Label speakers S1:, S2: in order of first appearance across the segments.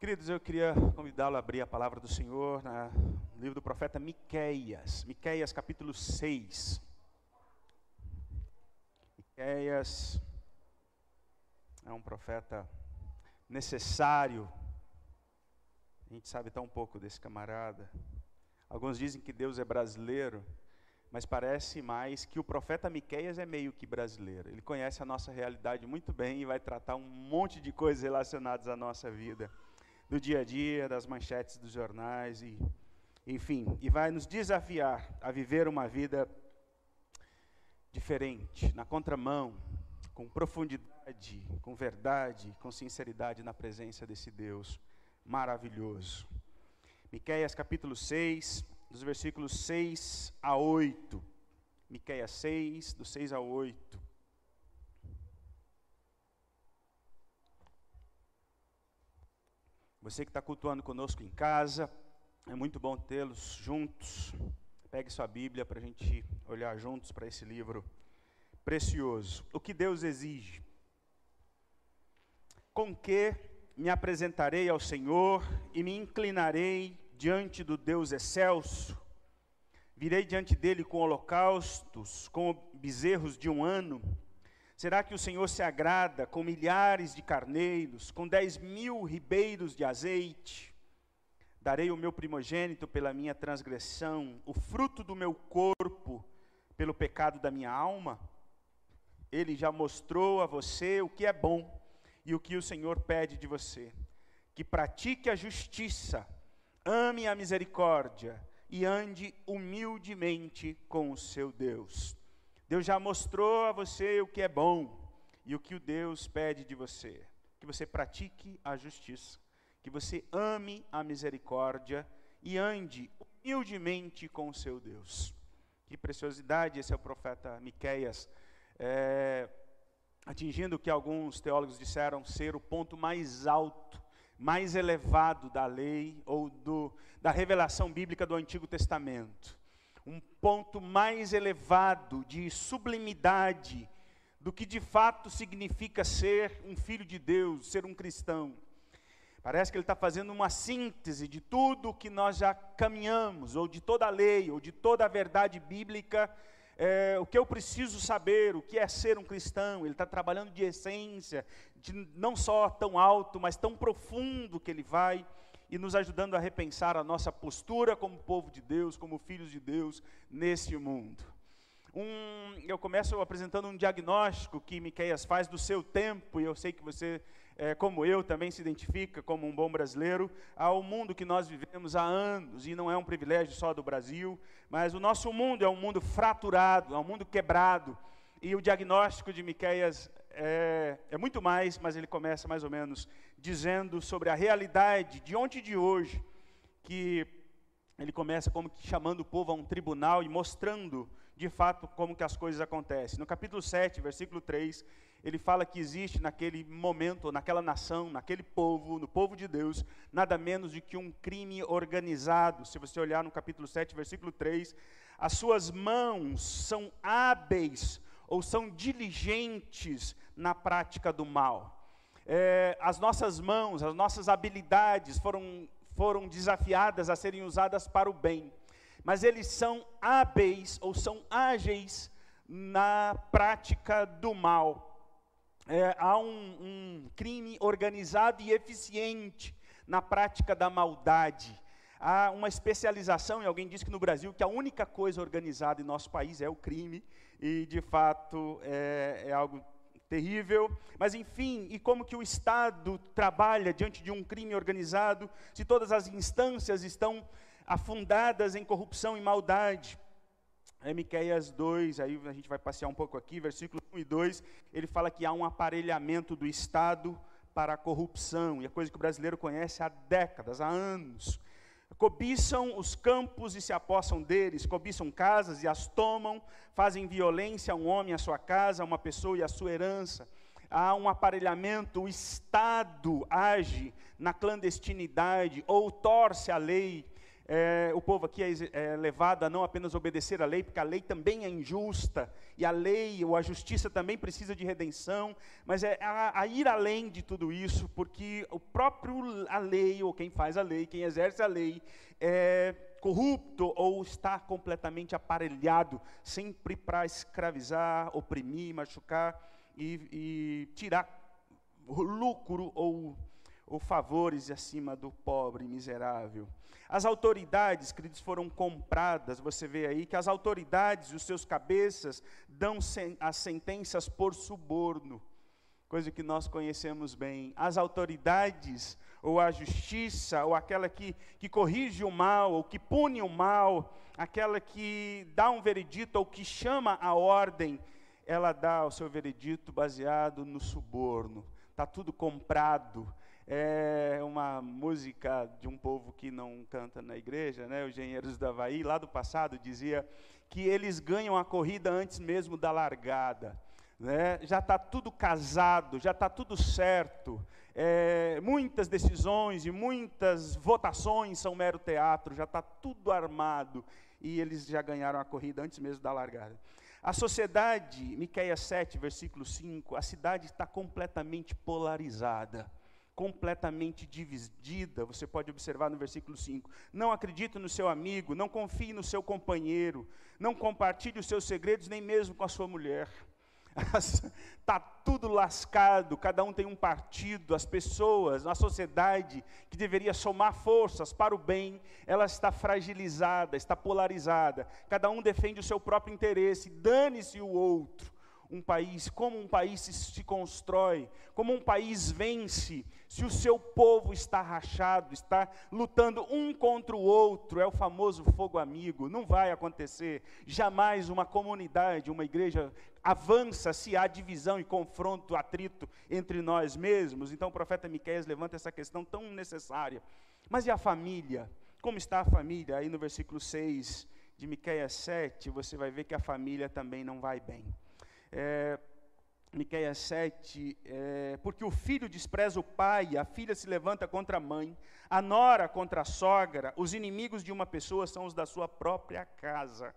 S1: Queridos, eu queria convidá-lo a abrir a palavra do Senhor no livro do profeta Miqueias, Miqueias capítulo 6. Miqueias é um profeta necessário. A gente sabe tão pouco desse camarada. Alguns dizem que Deus é brasileiro, mas parece mais que o profeta Miqueias é meio que brasileiro. Ele conhece a nossa realidade muito bem e vai tratar um monte de coisas relacionadas à nossa vida, do dia a dia, das manchetes dos jornais e enfim, e vai nos desafiar a viver uma vida diferente, na contramão, com profundidade, com verdade, com sinceridade na presença desse Deus maravilhoso. Miqueias capítulo 6, dos versículos 6 a 8. Miqueias 6, do 6 a 8. Você que está cultuando conosco em casa, é muito bom tê-los juntos. Pegue sua Bíblia para a gente olhar juntos para esse livro precioso. O que Deus exige? Com que me apresentarei ao Senhor e me inclinarei diante do Deus excelso, virei diante dele com holocaustos, com bezerros de um ano. Será que o Senhor se agrada com milhares de carneiros, com dez mil ribeiros de azeite? Darei o meu primogênito pela minha transgressão, o fruto do meu corpo pelo pecado da minha alma? Ele já mostrou a você o que é bom e o que o Senhor pede de você: que pratique a justiça ame a misericórdia e ande humildemente com o seu Deus. Deus já mostrou a você o que é bom e o que o Deus pede de você: que você pratique a justiça, que você ame a misericórdia e ande humildemente com o seu Deus. Que preciosidade esse é o profeta Miqueias, é, atingindo o que alguns teólogos disseram ser o ponto mais alto mais elevado da lei ou do, da revelação bíblica do Antigo Testamento. Um ponto mais elevado de sublimidade do que de fato significa ser um filho de Deus, ser um cristão. Parece que ele está fazendo uma síntese de tudo que nós já caminhamos, ou de toda a lei, ou de toda a verdade bíblica é, o que eu preciso saber, o que é ser um cristão. Ele está trabalhando de essência, de não só tão alto, mas tão profundo que ele vai e nos ajudando a repensar a nossa postura como povo de Deus, como filhos de Deus nesse mundo. Um, eu começo apresentando um diagnóstico que Miqueias faz do seu tempo, e eu sei que você é, como eu, também se identifica como um bom brasileiro ao mundo que nós vivemos há anos, e não é um privilégio só do Brasil, mas o nosso mundo é um mundo fraturado, é um mundo quebrado, e o diagnóstico de Miqueias é, é muito mais, mas ele começa mais ou menos dizendo sobre a realidade de ontem e de hoje, que ele começa como que chamando o povo a um tribunal e mostrando de fato como que as coisas acontecem. No capítulo 7, versículo 3, ele fala que existe naquele momento, naquela nação, naquele povo, no povo de Deus, nada menos do que um crime organizado. Se você olhar no capítulo 7, versículo 3, as suas mãos são hábeis ou são diligentes na prática do mal. É, as nossas mãos, as nossas habilidades foram, foram desafiadas a serem usadas para o bem, mas eles são hábeis ou são ágeis na prática do mal é, há um, um crime organizado e eficiente na prática da maldade. Há uma especialização, e alguém disse que no Brasil que a única coisa organizada em nosso país é o crime, e de fato é, é algo terrível. Mas enfim, e como que o Estado trabalha diante de um crime organizado, se todas as instâncias estão afundadas em corrupção e maldade? É Miqueias 2, aí a gente vai passear um pouco aqui, versículo 1 e 2, ele fala que há um aparelhamento do Estado para a corrupção, e a coisa que o brasileiro conhece há décadas, há anos. Cobiçam os campos e se apossam deles, cobiçam casas e as tomam, fazem violência a um homem a sua casa, a uma pessoa e a sua herança. Há um aparelhamento, o Estado age na clandestinidade ou torce a lei é, o povo aqui é, é, levado a não apenas obedecer a lei, porque a lei também é injusta, e a lei ou a justiça também precisa de redenção, mas é a, a ir além de tudo isso, porque o próprio a lei, ou quem faz a lei, quem exerce a lei, é corrupto ou está completamente aparelhado, sempre para escravizar, oprimir, machucar e, e tirar lucro ou, ou favores acima do pobre miserável. As autoridades, queridos, foram compradas. Você vê aí que as autoridades e os seus cabeças dão as sentenças por suborno, coisa que nós conhecemos bem. As autoridades, ou a justiça, ou aquela que, que corrige o mal, ou que pune o mal, aquela que dá um veredito, ou que chama a ordem, ela dá o seu veredito baseado no suborno. Está tudo comprado, é uma música de um povo que não canta na igreja, né? Os Engenheiros do Havaí, lá do passado, dizia que eles ganham a corrida antes mesmo da largada. Né? Já está tudo casado, já está tudo certo. É, muitas decisões e muitas votações são mero teatro, já está tudo armado. E eles já ganharam a corrida antes mesmo da largada. A sociedade, Miqueias 7, versículo 5, a cidade está completamente polarizada completamente dividida, você pode observar no versículo 5. Não acredite no seu amigo, não confie no seu companheiro, não compartilhe os seus segredos nem mesmo com a sua mulher. Está tudo lascado, cada um tem um partido, as pessoas, a sociedade que deveria somar forças para o bem, ela está fragilizada, está polarizada, cada um defende o seu próprio interesse, dane-se o outro um país, como um país se, se, constrói, como um país vence, se o seu povo está rachado, está lutando um contra o outro, é o famoso fogo amigo, não vai acontecer. Jamais uma comunidade, uma igreja avança se há divisão e confronto, atrito entre nós mesmos. Então o profeta Miqueias levanta essa questão tão necessária. Mas e a família? Como está a família? Aí no versículo 6 de Miqueias 7, você vai ver que a família também não vai bem. É, Miqueias 7, é, porque o filho despreza o pai, a filha se levanta contra a mãe, a nora contra a sogra, os inimigos de uma pessoa são os da sua própria casa.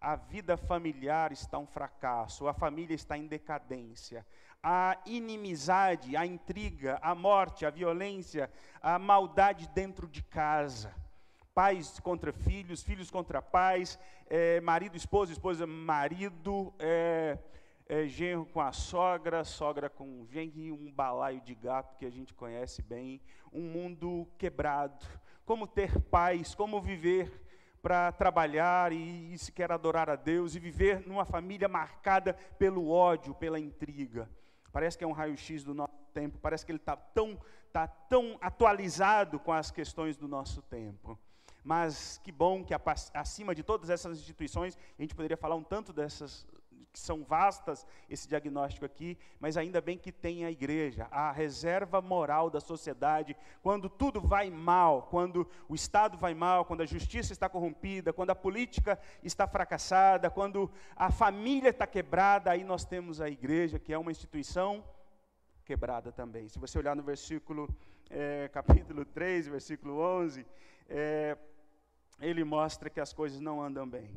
S1: A vida familiar está um fracasso, a família está em decadência. A inimizade, a intriga, a morte, a violência, a maldade dentro de casa. Pais contra filhos, filhos contra pais, é, marido, esposa, esposa, marido, é, é, genro com a sogra, sogra com genro um balaio de gato que a gente conhece bem, um mundo quebrado. Como ter paz, como viver para trabalhar e, e se quer adorar a Deus e viver numa família marcada pelo ódio, pela intriga. Parece que é um raio-x do nosso tempo, parece que ele está tão, tá tão atualizado com as questões do nosso tempo. Mas que bom que acima de todas essas instituições, a gente poderia falar um tanto dessas que são vastas esse diagnóstico aqui, mas ainda bem que tem a igreja, a reserva moral da sociedade, quando tudo vai mal, quando o Estado vai mal, quando a justiça está corrompida, quando a política está fracassada, quando a família está quebrada, aí nós temos a igreja, que é uma instituição quebrada também. Se você olhar no versículo, é, capítulo 3, versículo 11, é, ele mostra que as coisas não andam bem.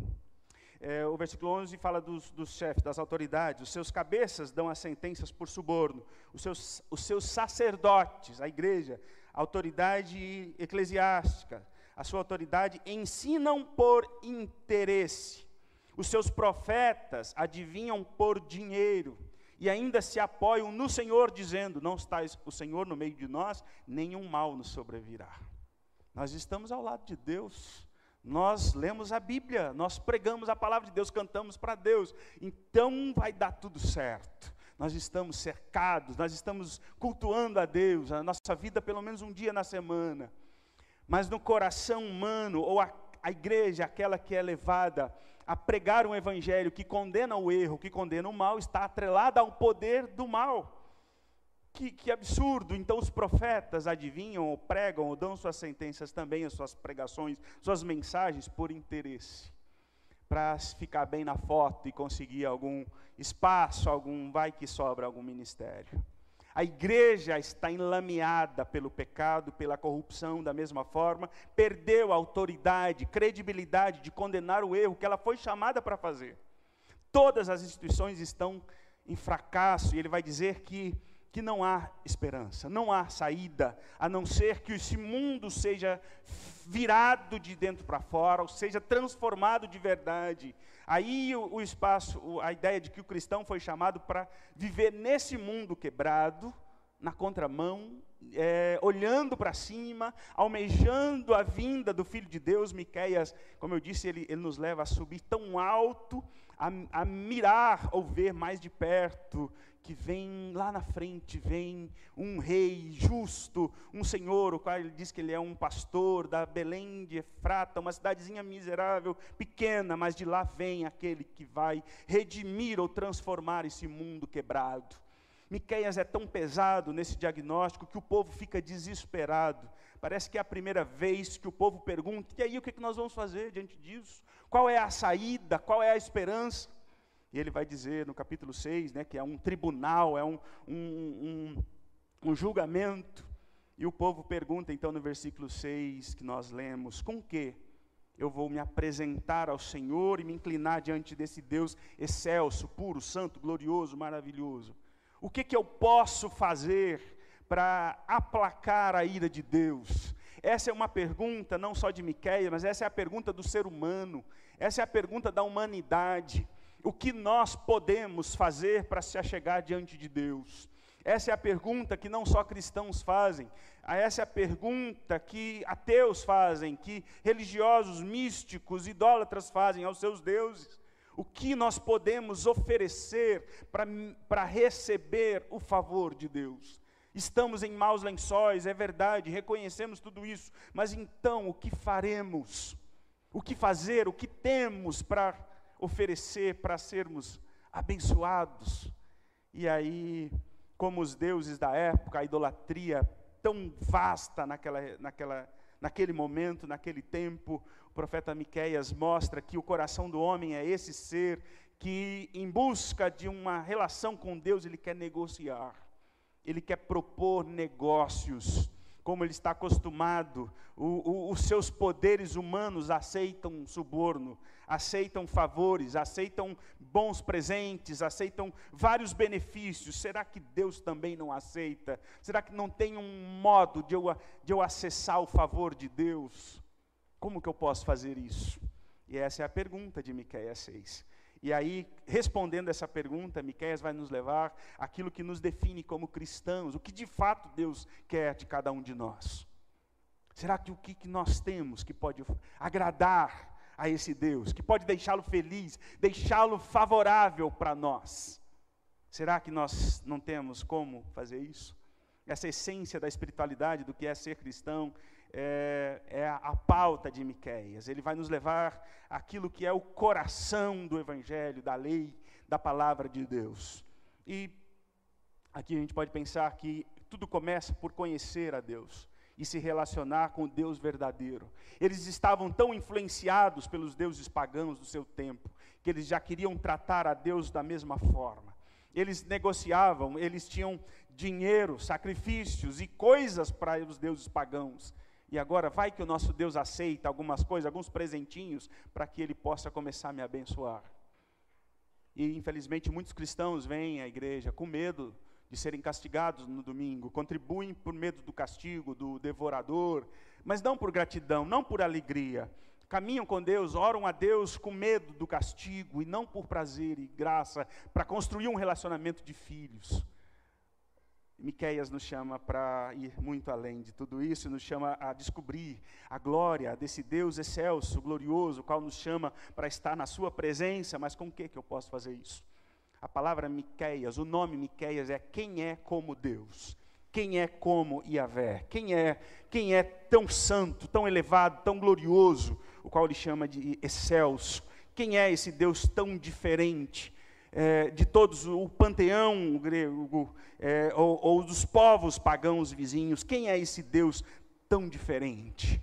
S1: É, o versículo 11 fala dos, dos chefes, das autoridades, os seus cabeças dão as sentenças por suborno, os seus, os seus sacerdotes, a igreja, a autoridade eclesiástica, a sua autoridade ensinam por interesse, os seus profetas adivinham por dinheiro, e ainda se apoiam no Senhor, dizendo: Não está o Senhor no meio de nós, nenhum mal nos sobrevirá. Nós estamos ao lado de Deus, nós lemos a Bíblia, nós pregamos a palavra de Deus, cantamos para Deus, então vai dar tudo certo. Nós estamos cercados, nós estamos cultuando a Deus, a nossa vida pelo menos um dia na semana. Mas no coração humano, ou a, a igreja, aquela que é levada a pregar um evangelho que condena o erro, que condena o mal, está atrelada ao poder do mal. Que, que, absurdo! Então os profetas adivinham, ou pregam, ou dão suas sentenças também, as suas pregações, suas mensagens por interesse, para ficar bem na foto e conseguir algum espaço, algum vai que sobra algum ministério. A igreja está enlameada pelo pecado, pela corrupção, da mesma forma, perdeu a autoridade, credibilidade de condenar o erro que ela foi chamada para fazer. Todas as instituições estão em fracasso, e ele vai dizer que, que não há esperança, não há saída, a não ser que esse mundo seja virado de dentro para fora, ou seja, transformado de verdade. Aí o, o espaço, a ideia de que o cristão foi chamado para viver nesse mundo quebrado, na contramão, é, olhando para cima, almejando a vinda do Filho de Deus, Miqueias, como eu disse, ele, ele nos leva a subir tão alto, a, a mirar ou ver mais de perto que vem lá na frente, vem um rei justo, um senhor, o qual ele diz que ele é um pastor da Belém de Efrata, uma cidadezinha miserável, pequena, mas de lá vem aquele que vai redimir ou transformar esse mundo quebrado. Miqueias é tão pesado nesse diagnóstico que o povo fica desesperado. Parece que é a primeira vez que o povo pergunta: e aí o que nós vamos fazer diante disso? Qual é a saída? Qual é a esperança? E ele vai dizer no capítulo 6, né, que é um tribunal, é um, um, um, um julgamento. E o povo pergunta então no versículo 6 que nós lemos: com que eu vou me apresentar ao Senhor e me inclinar diante desse Deus excelso, puro, santo, glorioso, maravilhoso? O que, que eu posso fazer para aplacar a ira de Deus? Essa é uma pergunta não só de Miqueias, mas essa é a pergunta do ser humano. Essa é a pergunta da humanidade o que nós podemos fazer para se achegar diante de Deus? Essa é a pergunta que não só cristãos fazem, essa é a pergunta que ateus fazem, que religiosos, místicos, idólatras fazem aos seus deuses. O que nós podemos oferecer para receber o favor de Deus? Estamos em maus lençóis, é verdade, reconhecemos tudo isso, mas então o que faremos? O que fazer? O que temos para oferecer para sermos abençoados. E aí, como os deuses da época, a idolatria tão vasta naquela, naquela, naquele momento, naquele tempo, o profeta Miqueias mostra que o coração do homem é esse ser que, em busca de uma relação com Deus, ele quer negociar, ele quer propor negócios como ele está acostumado, o, o, os seus poderes humanos aceitam suborno, aceitam favores, aceitam bons presentes, aceitam vários benefícios. Será que Deus também não aceita? Será que não tem um modo de eu, de eu acessar o favor de Deus? Como que eu posso fazer isso? E essa é a pergunta de Miqueias 6. E aí, respondendo essa pergunta, Miqueias vai nos levar aquilo que nos define como cristãos, o que de fato Deus quer de cada um de nós. Será que o que, que nós temos que pode agradar a esse Deus, que pode deixá-lo feliz, deixá-lo favorável para nós? Será que nós não temos como fazer isso? Essa essência da espiritualidade, do que é ser cristão, é, é a, a, pauta de Miqueias. Ele vai nos levar aquilo que é o coração do Evangelho, da lei, da palavra de Deus. E aqui a gente pode pensar que tudo começa por conhecer a Deus e se relacionar com o Deus verdadeiro. Eles estavam tão influenciados pelos deuses pagãos do seu tempo, que eles já queriam tratar a Deus da mesma forma. Eles negociavam, eles tinham dinheiro, sacrifícios e coisas para os deuses pagãos. E agora vai que o nosso Deus aceita algumas coisas, alguns presentinhos, para que Ele possa começar a me abençoar. E infelizmente muitos cristãos vêm à igreja com medo de serem castigados no domingo, contribuem por medo do castigo, do devorador, mas não por gratidão, não por alegria. Caminham com Deus, oram a Deus com medo do castigo e não por prazer e graça, para construir um relacionamento de filhos. Miqueias nos chama para ir muito além de tudo isso, nos chama a descobrir a glória desse Deus excelso, glorioso, o qual nos chama para estar na sua presença, mas com o que que eu posso fazer isso? A palavra Miqueias, o nome Miqueias é quem é como Deus. Quem é como Yahvé? Quem é, quem é tão santo, tão elevado, tão glorioso, o qual ele chama de excelso? Quem é esse Deus tão diferente? É, de todos, o panteão grego, é, ou, ou dos povos pagãos vizinhos, quem é esse Deus tão diferente?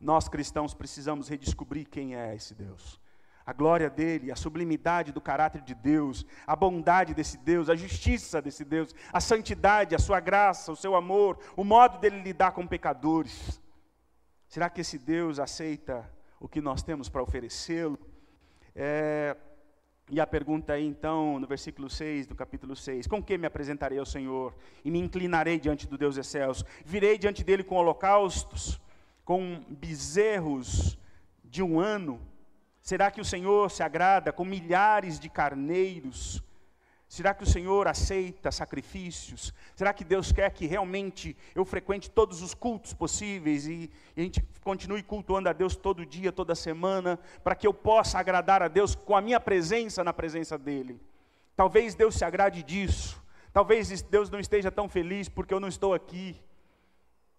S1: Nós cristãos precisamos redescobrir quem é esse Deus. a glória dele, a sublimidade do caráter de Deus, a bondade desse Deus, a justiça desse Deus, a santidade, a sua graça, o seu amor, o modo dele lidar com pecadores. Será que esse Deus aceita o que nós temos para oferecê-lo? É, e a pergunta aí, então, no versículo 6 do capítulo 6: Com que me apresentarei ao Senhor e me inclinarei diante do Deus excelso? Virei diante dele com holocaustos, com bezerros de um ano Será que o Senhor se agrada com milhares de carneiros? Será que o Senhor aceita sacrifícios? Será que Deus quer que realmente eu frequente todos os cultos possíveis e, e a gente continue cultuando a Deus todo dia, toda semana, para que eu possa agradar a Deus com a minha presença na presença dEle? Talvez Deus se agrade disso. Talvez Deus não esteja tão feliz porque eu não estou aqui.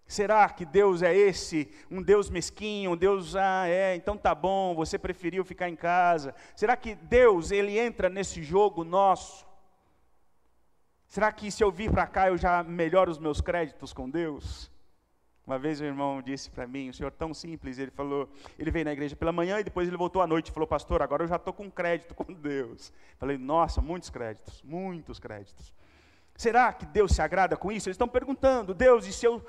S1: Será que Deus é esse, um Deus mesquinho, um Deus, ah, é, então tá bom, você preferiu ficar em casa? Será que Deus, ele entra nesse jogo nosso? Será que se eu vir para cá eu já melhoro os meus créditos com Deus? Uma vez o irmão disse para mim, um senhor tão simples, ele falou, ele veio na igreja pela manhã e depois ele voltou à noite e falou, pastor, agora eu já estou com crédito com Deus. Falei, nossa, muitos créditos, muitos créditos. Será que Deus se agrada com isso? Eles estão perguntando, Deus, e se eu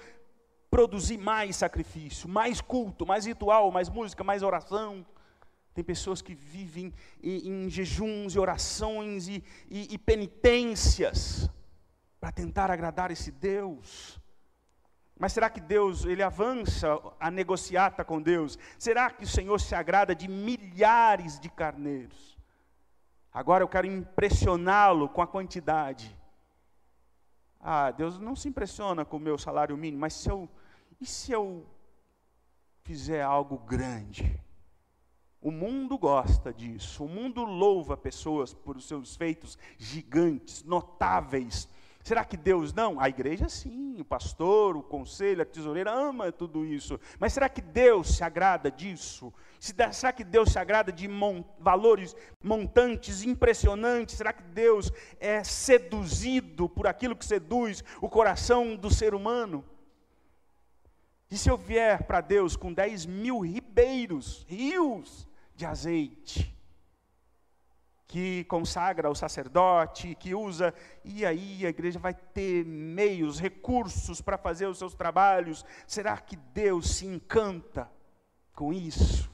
S1: produzir mais sacrifício, mais culto, mais ritual, mais música, mais oração. Tem pessoas que vivem em, em jejuns e orações e, e, e penitências para tentar agradar esse Deus. Mas será que Deus, ele avança a negociata com Deus? Será que o Senhor se agrada de milhares de carneiros? Agora eu quero impressioná-lo com a quantidade. Ah, Deus não se impressiona com o meu salário mínimo, mas se eu e se eu fizer algo grande? O mundo gosta disso. O mundo louva pessoas por seus feitos gigantes, notáveis. Será que Deus não? A igreja sim, o pastor, o conselho, a tesoureira ama tudo isso. Mas será que Deus se agrada disso? Será que Deus se agrada de mon valores montantes impressionantes? Será que Deus é seduzido por aquilo que seduz o coração do ser humano? E se eu vier para Deus com 10 mil ribeiros, rios de azeite, que consagra o sacerdote, que usa, e aí a igreja vai ter meios, recursos para fazer os seus trabalhos, será que Deus se encanta com isso?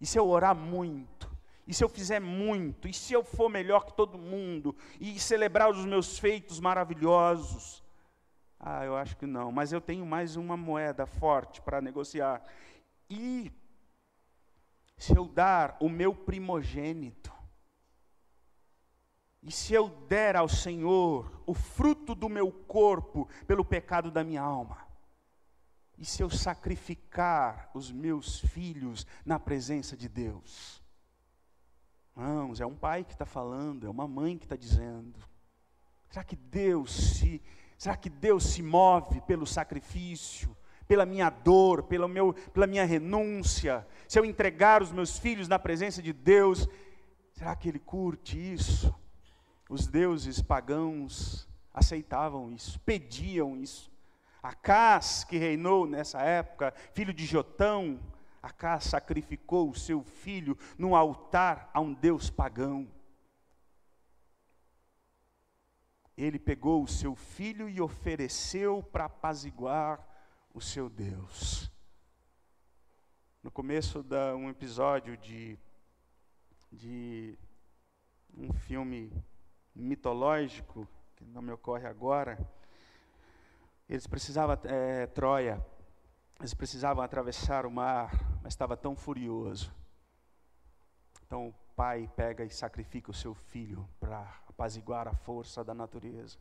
S1: E se eu orar muito? E se eu fizer muito? E se eu for melhor que todo mundo? E celebrar os meus feitos maravilhosos? Ah, eu acho que não, mas eu tenho mais uma moeda forte para negociar. E se eu dar o meu primogênito, e se eu der ao Senhor o fruto do meu corpo pelo pecado da minha alma, e se eu sacrificar os meus filhos na presença de Deus? Irmãos, é um pai que está falando, é uma mãe que está dizendo. Será que Deus se Será que Deus se move pelo sacrifício, pela minha dor, pelo meu, pela minha renúncia? Se eu entregar os meus filhos na presença de Deus, será que Ele curte isso? Os deuses pagãos aceitavam isso, pediam isso. Acás, que reinou nessa época, filho de Jotão, Acás sacrificou o seu filho num altar a um deus pagão. ele pegou o seu filho e ofereceu para apaziguar o seu Deus. No começo de um episódio de, de um filme mitológico, que não me ocorre agora, eles precisavam, é, Troia, eles precisavam atravessar o mar, mas estava tão furioso. Então o pai pega e sacrifica o seu filho para apaziguar a força da natureza.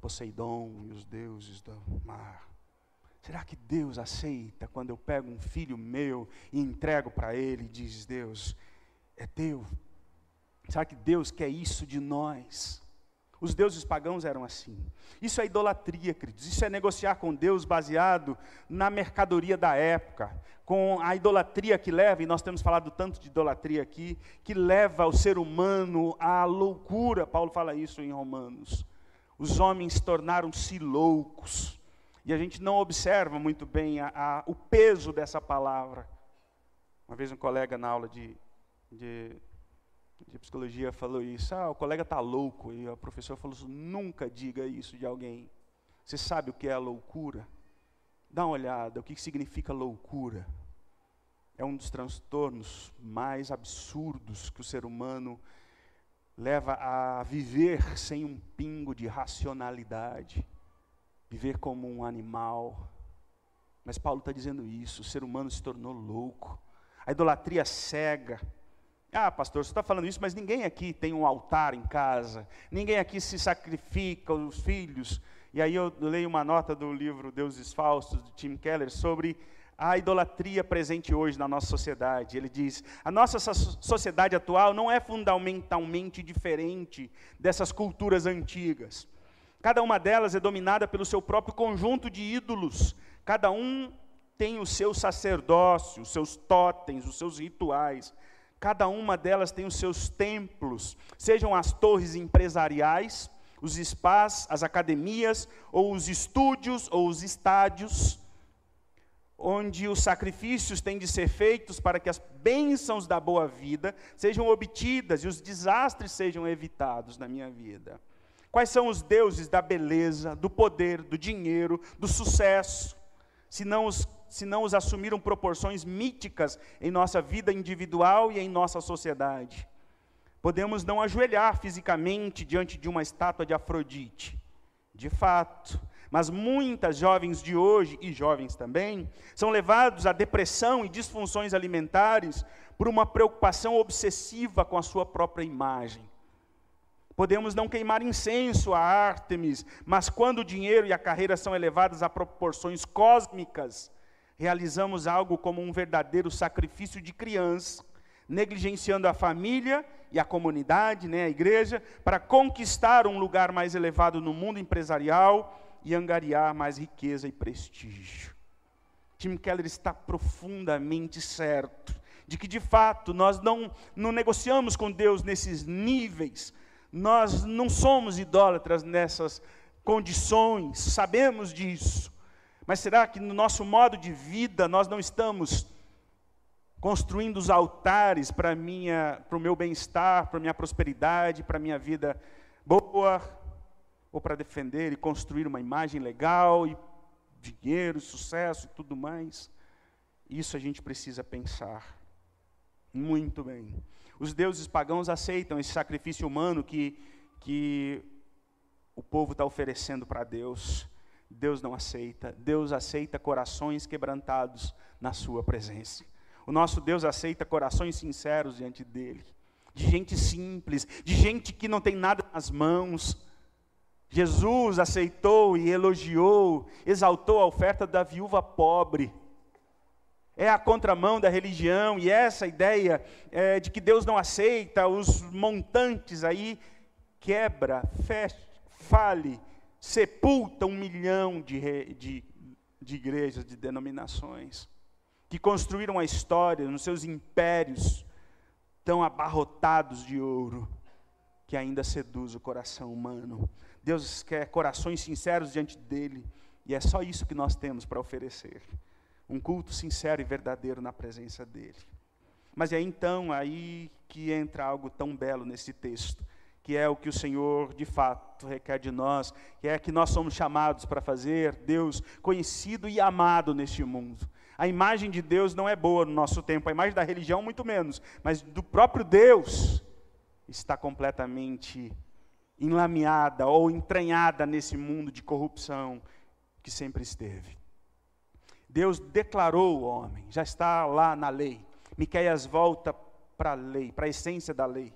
S1: Poseidon e os deuses do mar. Será que Deus aceita quando eu pego um filho meu e entrego para ele e diz: Deus, é teu? Será que Deus quer isso de nós? Os deuses pagãos eram assim. Isso é idolatria, queridos. Isso é negociar com Deus baseado na mercadoria da época, com a idolatria que leva, e nós temos falado tanto de idolatria aqui, que leva o ser humano à loucura. Paulo fala isso em Romanos. Os homens tornaram-se loucos. E a gente não observa muito bem a, a, o peso dessa palavra. Uma vez um colega na aula de de, de psicologia falou isso. Ah, o colega está louco. E a professora falou assim, nunca diga isso de alguém. Você sabe o que é a loucura? Dá uma olhada, o que significa loucura? É um dos transtornos mais absurdos que o ser humano leva a viver sem um pingo de racionalidade, viver como um animal. Mas Paulo está dizendo isso: o ser humano se tornou louco, a idolatria cega. Ah, pastor, você está falando isso, mas ninguém aqui tem um altar em casa, ninguém aqui se sacrifica, os filhos. E aí eu leio uma nota do livro Deuses Falsos, de Tim Keller, sobre a idolatria presente hoje na nossa sociedade. Ele diz: a nossa sociedade atual não é fundamentalmente diferente dessas culturas antigas. Cada uma delas é dominada pelo seu próprio conjunto de ídolos. Cada um tem o seu sacerdócio, os seus totens, os seus rituais. Cada uma delas tem os seus templos, sejam as torres empresariais, os spas, as academias, ou os estúdios, ou os estádios onde os sacrifícios têm de ser feitos para que as bênçãos da boa vida sejam obtidas e os desastres sejam evitados na minha vida. Quais são os deuses da beleza, do poder, do dinheiro, do sucesso, se não os, se não os assumiram proporções míticas em nossa vida individual e em nossa sociedade? Podemos não ajoelhar fisicamente diante de uma estátua de Afrodite. De fato, mas muitas jovens de hoje, e jovens também, são levados à depressão e disfunções alimentares por uma preocupação obsessiva com a sua própria imagem. Podemos não queimar incenso a Ártemis, mas quando o dinheiro e a carreira são elevados a proporções cósmicas, realizamos algo como um verdadeiro sacrifício de criança, negligenciando a família e a comunidade, né, a igreja, para conquistar um lugar mais elevado no mundo empresarial e angariar mais riqueza e prestígio. Tim Keller está profundamente certo de que, de fato, nós não, não negociamos com Deus nesses níveis, nós não somos idólatras nessas condições, sabemos disso. Mas será que no nosso modo de vida nós não estamos construindo os altares para o meu bem-estar, para minha prosperidade, para minha vida boa, ou para defender e construir uma imagem legal e dinheiro, sucesso e tudo mais. Isso a gente precisa pensar. Muito bem. Os deuses pagãos aceitam esse sacrifício humano que, que o povo está oferecendo para Deus. Deus não aceita. Deus aceita corações quebrantados na Sua presença. O nosso Deus aceita corações sinceros diante dEle. De gente simples, de gente que não tem nada nas mãos, Jesus aceitou e elogiou, exaltou a oferta da viúva pobre. É a contramão da religião e essa ideia é, de que Deus não aceita os montantes aí, quebra, fecha, fale, sepulta um milhão de, de, de igrejas, de denominações, que construíram a história nos seus impérios, tão abarrotados de ouro, que ainda seduz o coração humano. Deus quer corações sinceros diante dele, e é só isso que nós temos para oferecer. Um culto sincero e verdadeiro na presença dele. Mas é então aí que entra algo tão belo nesse texto, que é o que o Senhor de fato requer de nós, que é que nós somos chamados para fazer Deus conhecido e amado neste mundo. A imagem de Deus não é boa no nosso tempo, a imagem da religião muito menos, mas do próprio Deus está completamente enlameada ou entranhada nesse mundo de corrupção que sempre esteve. Deus declarou o homem, já está lá na lei. Miqueias volta para a lei, para a essência da lei.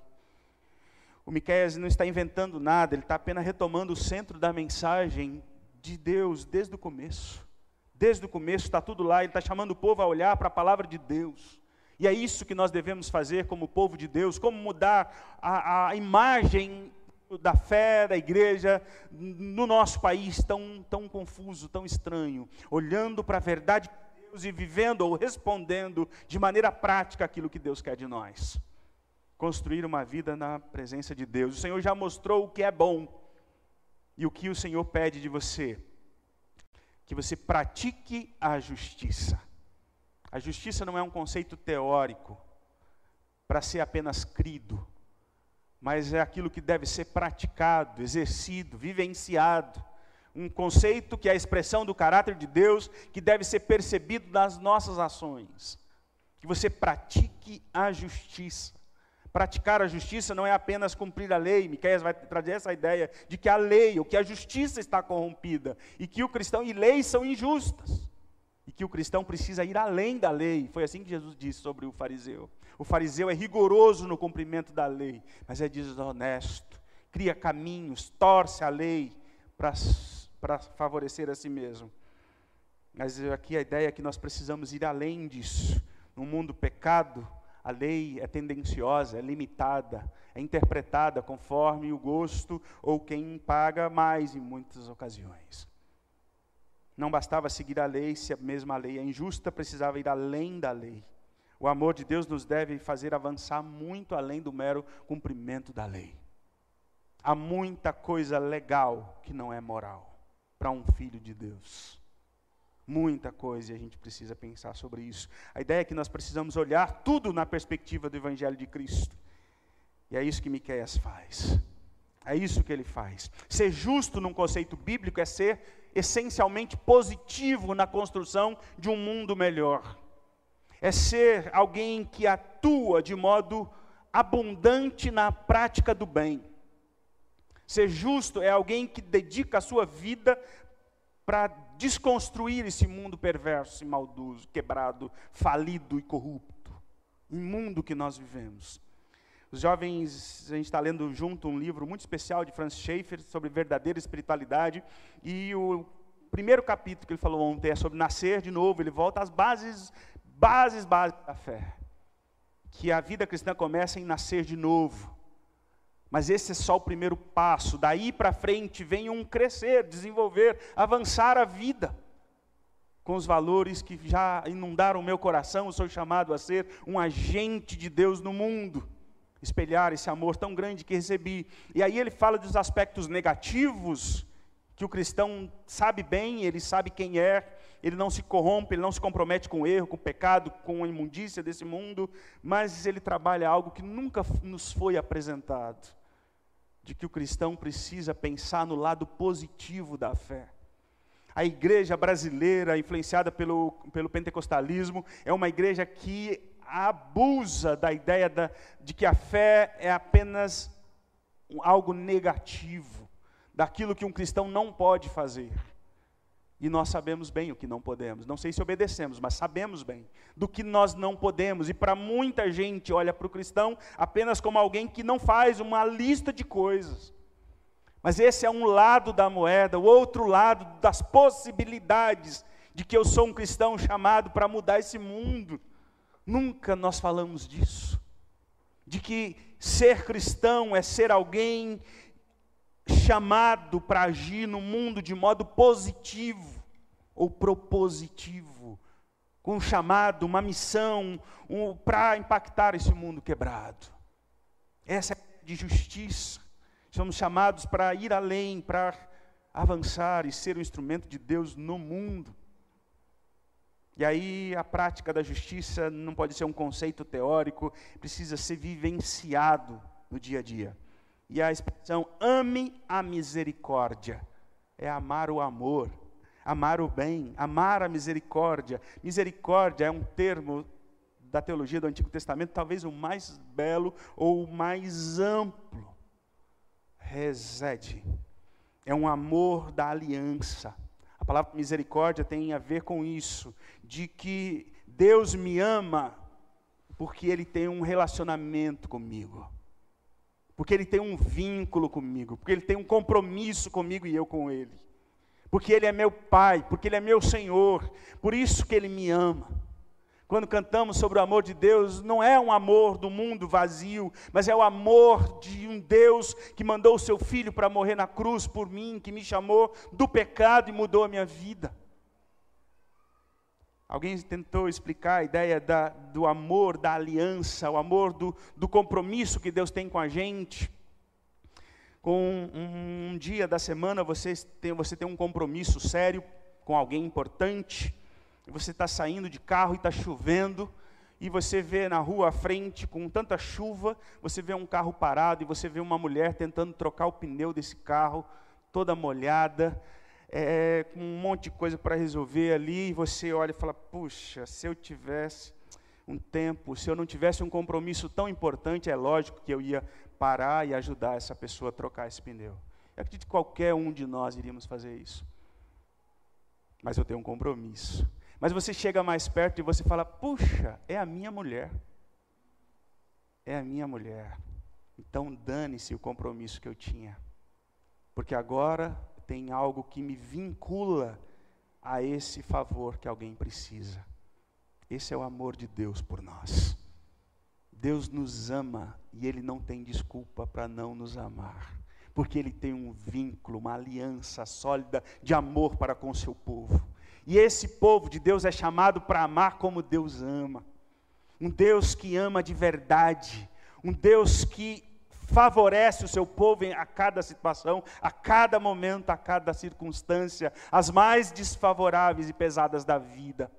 S1: O Miqueias não está inventando nada, ele está apenas retomando o centro da mensagem de Deus desde o começo. Desde o começo está tudo lá, ele está chamando o povo a olhar para a palavra de Deus. E é isso que nós devemos fazer como povo de Deus, como mudar a, a imagem da fé da igreja no nosso país tão, tão confuso, tão estranho, olhando para a verdade de Deus e vivendo ou respondendo de maneira prática aquilo que Deus quer de nós. Construir uma vida na presença de Deus. O Senhor já mostrou o que é bom e o que o Senhor pede de você. Que você pratique a justiça. A justiça não é um conceito teórico. para ser apenas crido, mas é aquilo que deve ser praticado, exercido, vivenciado. Um conceito que é a expressão do caráter de Deus, que deve ser percebido nas nossas ações. Que você pratique a justiça. Praticar a justiça não é apenas cumprir a lei. Miqueias vai trazer essa ideia de que a lei, ou que a justiça está corrompida, e que o cristão e leis são injustas e que o cristão precisa ir além da lei. Foi assim que Jesus disse sobre o fariseu. O fariseu é rigoroso no cumprimento da lei, mas é desonesto, cria caminhos, torce a lei para favorecer a si mesmo. Mas aqui a ideia é que nós precisamos ir além disso. No mundo pecado, a lei é tendenciosa, é limitada, é interpretada conforme o gosto ou quem paga mais em muitas ocasiões. Não bastava seguir a lei, se a mesma lei é injusta, precisava ir além da lei. O amor de Deus nos deve fazer avançar muito além do mero cumprimento da lei. Há muita coisa legal que não é moral para um filho de Deus. Muita coisa e a gente precisa pensar sobre isso. A ideia é que nós precisamos olhar tudo na perspectiva do Evangelho de Cristo. E é isso que Miqueias faz. É isso que ele faz. Ser justo num conceito bíblico é ser essencialmente positivo na construção de um mundo melhor. É ser alguém que atua de modo abundante na prática do bem. Ser justo é alguém que dedica a sua vida para desconstruir esse mundo perverso e maldoso, quebrado, falido e corrupto, imundo que nós vivemos. Os jovens, a gente está lendo junto um livro muito especial de Francis Schaeffer sobre verdadeira espiritualidade. E o primeiro capítulo que ele falou ontem é sobre nascer de novo. Ele volta às bases, bases, bases da fé. Que a vida cristã começa em nascer de novo. Mas esse é só o primeiro passo. Daí para frente vem um crescer, desenvolver, avançar a vida com os valores que já inundaram o meu coração. Eu sou chamado a ser um agente de Deus no mundo espelhar esse amor tão grande que recebi. E aí ele fala dos aspectos negativos que o cristão sabe bem, ele sabe quem é, ele não se corrompe, ele não se compromete com o erro, com o pecado, com a imundícia desse mundo, mas ele trabalha algo que nunca nos foi apresentado, de que o cristão precisa pensar no lado positivo da fé. A igreja brasileira, influenciada pelo, pelo pentecostalismo, é uma igreja que abusa da ideia da, de que a fé é apenas algo negativo, daquilo que um cristão não pode fazer. E nós sabemos bem o que não podemos. Não sei se obedecemos, mas sabemos bem do que nós não podemos. E para muita gente olha para o cristão apenas como alguém que não faz uma lista de coisas. Mas esse é um lado da moeda, o outro lado das possibilidades de que eu sou um cristão chamado para mudar esse mundo. Nunca nós falamos disso. De que ser cristão é ser alguém chamado para agir no mundo de modo positivo ou propositivo, com um chamado, uma missão um, para impactar esse mundo quebrado. Essa é de justiça. Somos chamados para ir além, para avançar e ser um instrumento de Deus no mundo. E aí a prática da justiça não pode ser um conceito teórico, precisa ser vivenciado no dia a dia. E a expressão ame a misericórdia é amar o amor, amar o bem, amar a misericórdia. Misericórdia é um termo da teologia do Antigo Testamento, talvez o mais belo ou o mais amplo. Resede. É um amor da aliança. A palavra misericórdia tem a ver com isso de que Deus me ama porque Ele tem um relacionamento comigo, porque Ele tem um vínculo comigo, porque Ele tem um compromisso comigo e eu com Ele, porque Ele é meu Pai, porque Ele é meu Senhor, por isso que Ele me ama. Quando cantamos sobre o amor de Deus, não é um amor do mundo vazio, mas é o amor de um Deus que mandou o seu filho para morrer na cruz por mim, que me chamou do pecado e mudou a minha vida. Alguém tentou explicar a ideia da, do amor, da aliança, o amor do, do compromisso que Deus tem com a gente. Com um, dia da semana você tem, você tem um compromisso sério com alguém importante, você está saindo de carro e está chovendo, e você vê na rua à frente, com tanta chuva, você vê um carro parado e você vê uma mulher tentando trocar o pneu desse carro, toda molhada, é, com um monte de coisa para resolver ali, e você olha e fala: puxa, se eu tivesse um tempo, se eu não tivesse um compromisso tão importante, é lógico que eu ia parar e ajudar essa pessoa a trocar esse pneu. Eu acredito que qualquer um de nós iríamos fazer isso. Mas eu tenho um compromisso. Mas você chega mais perto e você fala: puxa, é a minha mulher. É a minha mulher. Então dane-se o compromisso que eu tinha. Porque agora tem algo que me vincula a esse favor que alguém precisa. Esse é o amor de Deus por nós. Deus nos ama e Ele não tem desculpa para não nos amar, porque Ele tem um vínculo, uma aliança sólida de amor para com o seu povo. E esse povo de Deus é chamado para amar como Deus ama. Um Deus que ama de verdade, um Deus que favorece o seu povo a cada situação, a cada momento, a cada circunstância, as mais desfavoráveis e pesadas da vida.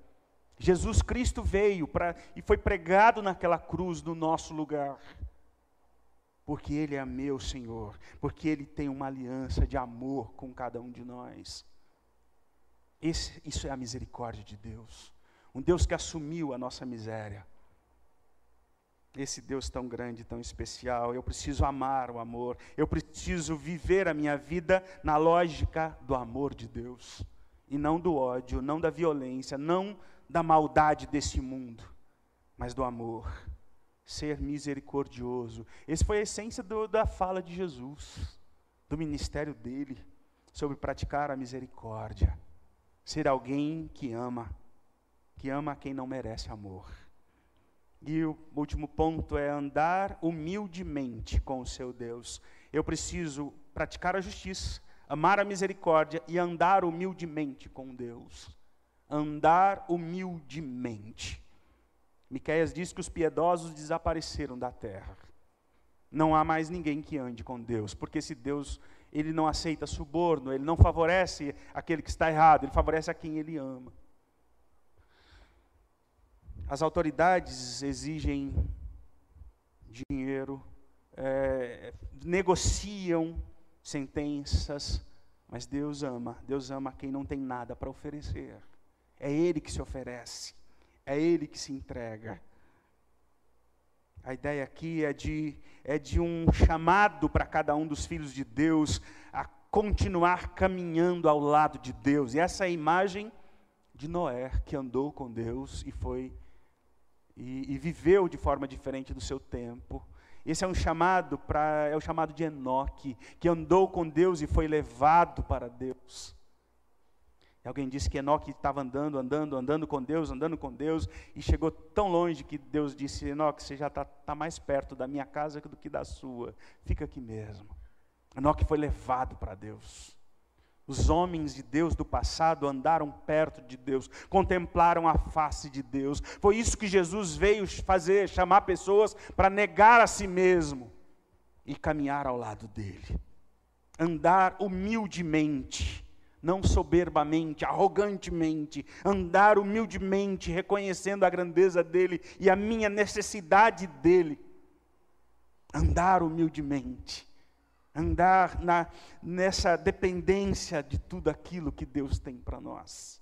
S1: Jesus Cristo veio para e foi pregado naquela cruz no nosso lugar. Porque ele é meu Senhor, porque ele tem uma aliança de amor com cada um de nós. Esse, isso é a misericórdia de Deus. Um Deus que assumiu a nossa miséria. Esse Deus tão grande, tão especial, eu preciso amar o amor, eu preciso viver a minha vida na lógica do amor de Deus, e não do ódio, não da violência, não da maldade desse mundo, mas do amor. Ser misericordioso. Essa foi a essência do, da fala de Jesus, do ministério dele, sobre praticar a misericórdia. Ser alguém que ama, que ama quem não merece amor. E o último ponto é andar humildemente com o seu Deus. Eu preciso praticar a justiça, amar a misericórdia e andar humildemente com Deus andar humildemente. Miqueias diz que os piedosos desapareceram da terra. Não há mais ninguém que ande com Deus, porque se Deus ele não aceita suborno, ele não favorece aquele que está errado, ele favorece a quem ele ama. As autoridades exigem dinheiro, é, negociam sentenças, mas Deus ama, Deus ama quem não tem nada para oferecer. É Ele que se oferece, é Ele que se entrega. A ideia aqui é de, é de um chamado para cada um dos filhos de Deus a continuar caminhando ao lado de Deus. E essa é a imagem de Noé, que andou com Deus e foi e, e viveu de forma diferente do seu tempo. Esse é um chamado para é o chamado de Enoque, que andou com Deus e foi levado para Deus. E alguém disse que Enoque estava andando, andando, andando com Deus, andando com Deus, e chegou tão longe que Deus disse: Enoque, você já está tá mais perto da minha casa do que da sua, fica aqui mesmo. Enoque foi levado para Deus. Os homens de Deus do passado andaram perto de Deus, contemplaram a face de Deus. Foi isso que Jesus veio fazer, chamar pessoas para negar a si mesmo e caminhar ao lado dele. Andar humildemente não soberbamente, arrogantemente, andar humildemente, reconhecendo a grandeza dele e a minha necessidade dele. Andar humildemente, andar na, nessa dependência de tudo aquilo que Deus tem para nós.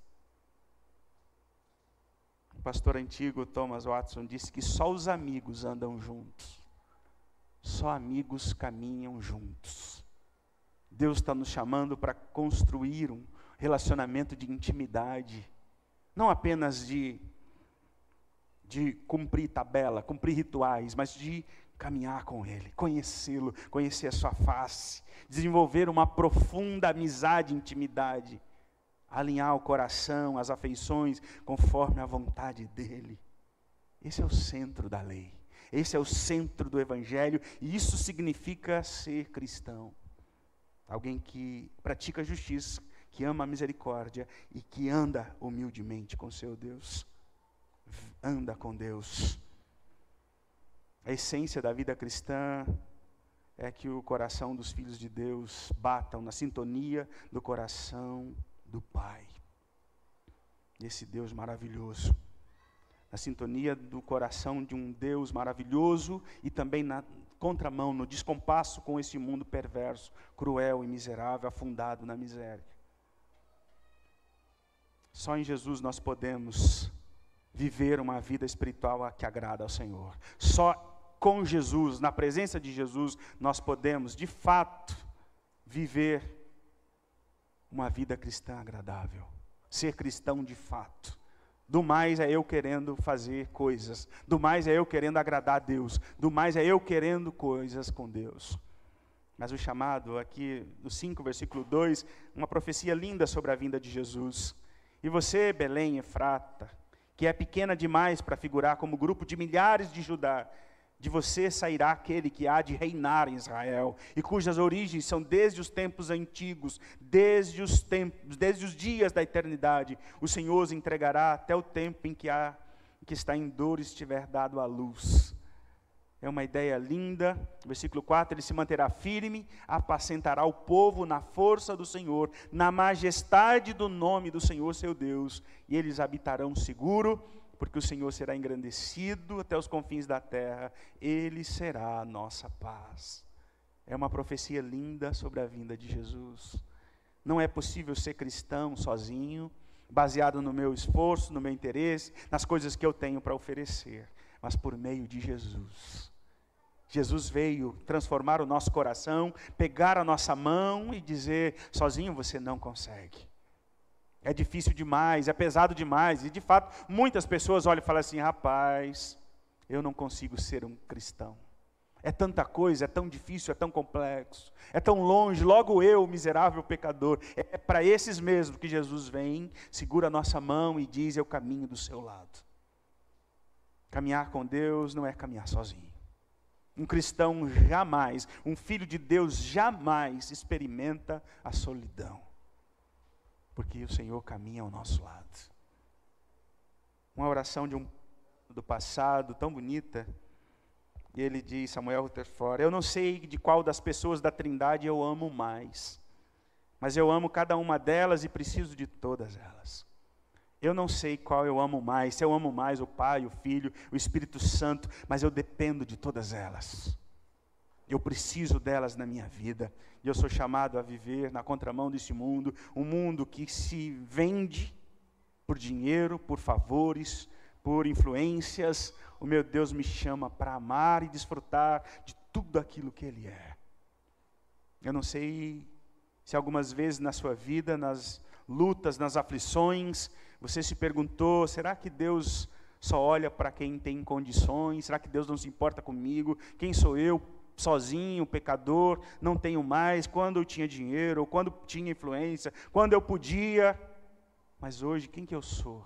S1: O pastor antigo Thomas Watson disse que só os amigos andam juntos, só amigos caminham juntos. Deus está nos chamando para construir um relacionamento de intimidade, não apenas de, de cumprir tabela, cumprir rituais, mas de caminhar com Ele, conhecê-lo, conhecer a Sua face, desenvolver uma profunda amizade intimidade, alinhar o coração, as afeições, conforme a vontade dEle. Esse é o centro da lei, esse é o centro do Evangelho, e isso significa ser cristão. Alguém que pratica justiça, que ama a misericórdia e que anda humildemente com seu Deus. Anda com Deus. A essência da vida cristã é que o coração dos filhos de Deus batam na sintonia do coração do Pai. Esse Deus maravilhoso. na sintonia do coração de um Deus maravilhoso e também na contramão, no descompasso com esse mundo perverso, cruel e miserável, afundado na miséria. Só em Jesus nós podemos viver uma vida espiritual que agrada ao Senhor. Só com Jesus, na presença de Jesus, nós podemos, de fato, viver uma vida cristã agradável. Ser cristão de fato. Do mais é eu querendo fazer coisas. Do mais é eu querendo agradar a Deus. Do mais é eu querendo coisas com Deus. Mas o chamado aqui, no 5, versículo 2, uma profecia linda sobre a vinda de Jesus. E você, Belém, Efrata, que é pequena demais para figurar como grupo de milhares de Judá, de você sairá aquele que há de reinar em Israel, e cujas origens são desde os tempos antigos, desde os tempos, desde os dias da eternidade. O Senhor os entregará até o tempo em que há que está em dor estiver dado à luz. É uma ideia linda. Versículo 4: Ele se manterá firme, apacentará o povo na força do Senhor, na majestade do nome do Senhor seu Deus, e eles habitarão seguro, porque o Senhor será engrandecido até os confins da terra, ele será a nossa paz. É uma profecia linda sobre a vinda de Jesus. Não é possível ser cristão sozinho, baseado no meu esforço, no meu interesse, nas coisas que eu tenho para oferecer, mas por meio de Jesus. Jesus veio transformar o nosso coração, pegar a nossa mão e dizer: sozinho você não consegue. É difícil demais, é pesado demais. E de fato, muitas pessoas olham e falam assim: rapaz, eu não consigo ser um cristão. É tanta coisa, é tão difícil, é tão complexo, é tão longe. Logo eu, miserável pecador. É para esses mesmos que Jesus vem, segura a nossa mão e diz: é o caminho do seu lado. Caminhar com Deus não é caminhar sozinho. Um cristão jamais, um filho de Deus jamais experimenta a solidão, porque o Senhor caminha ao nosso lado. Uma oração de um do passado tão bonita, e ele diz, Samuel Rutherford, eu não sei de qual das pessoas da Trindade eu amo mais, mas eu amo cada uma delas e preciso de todas elas. Eu não sei qual eu amo mais, se eu amo mais o Pai, o Filho, o Espírito Santo, mas eu dependo de todas elas. Eu preciso delas na minha vida. E eu sou chamado a viver na contramão desse mundo, um mundo que se vende por dinheiro, por favores, por influências. O meu Deus me chama para amar e desfrutar de tudo aquilo que Ele é. Eu não sei se algumas vezes na sua vida, nas lutas, nas aflições, você se perguntou: será que Deus só olha para quem tem condições? Será que Deus não se importa comigo? Quem sou eu, sozinho, pecador, não tenho mais? Quando eu tinha dinheiro, ou quando tinha influência, quando eu podia. Mas hoje, quem que eu sou?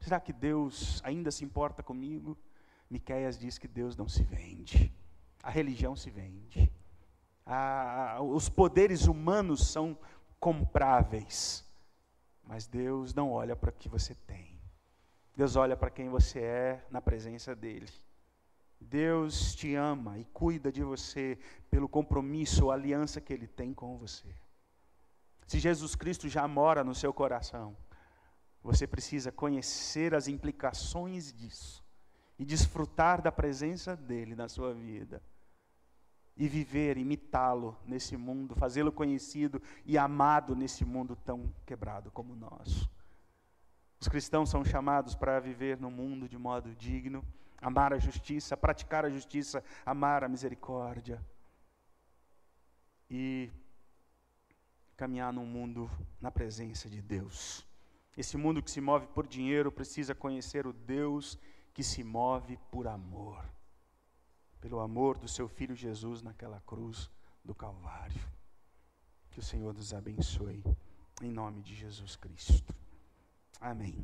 S1: Será que Deus ainda se importa comigo? Miqueias diz que Deus não se vende. A religião se vende. os poderes humanos são compráveis. Mas Deus não olha para o que você tem. Deus olha para quem você é na presença dEle. Deus te ama e cuida de você pelo compromisso ou aliança que Ele tem com você. Se Jesus Cristo já mora no seu coração, você precisa conhecer as implicações disso e desfrutar da presença dEle na sua vida e viver, imitá-lo nesse mundo, fazê-lo conhecido e amado nesse mundo tão quebrado como o nosso. Os cristãos são chamados para viver no mundo de modo digno, amar a justiça, praticar a justiça, amar a misericórdia e caminhar num mundo na presença de Deus. Esse mundo que se move por dinheiro precisa conhecer o Deus que se move por amor pelo amor do seu filho Jesus naquela cruz do Calvário. Que o Senhor nos abençoe, em nome de Jesus Cristo. Amém.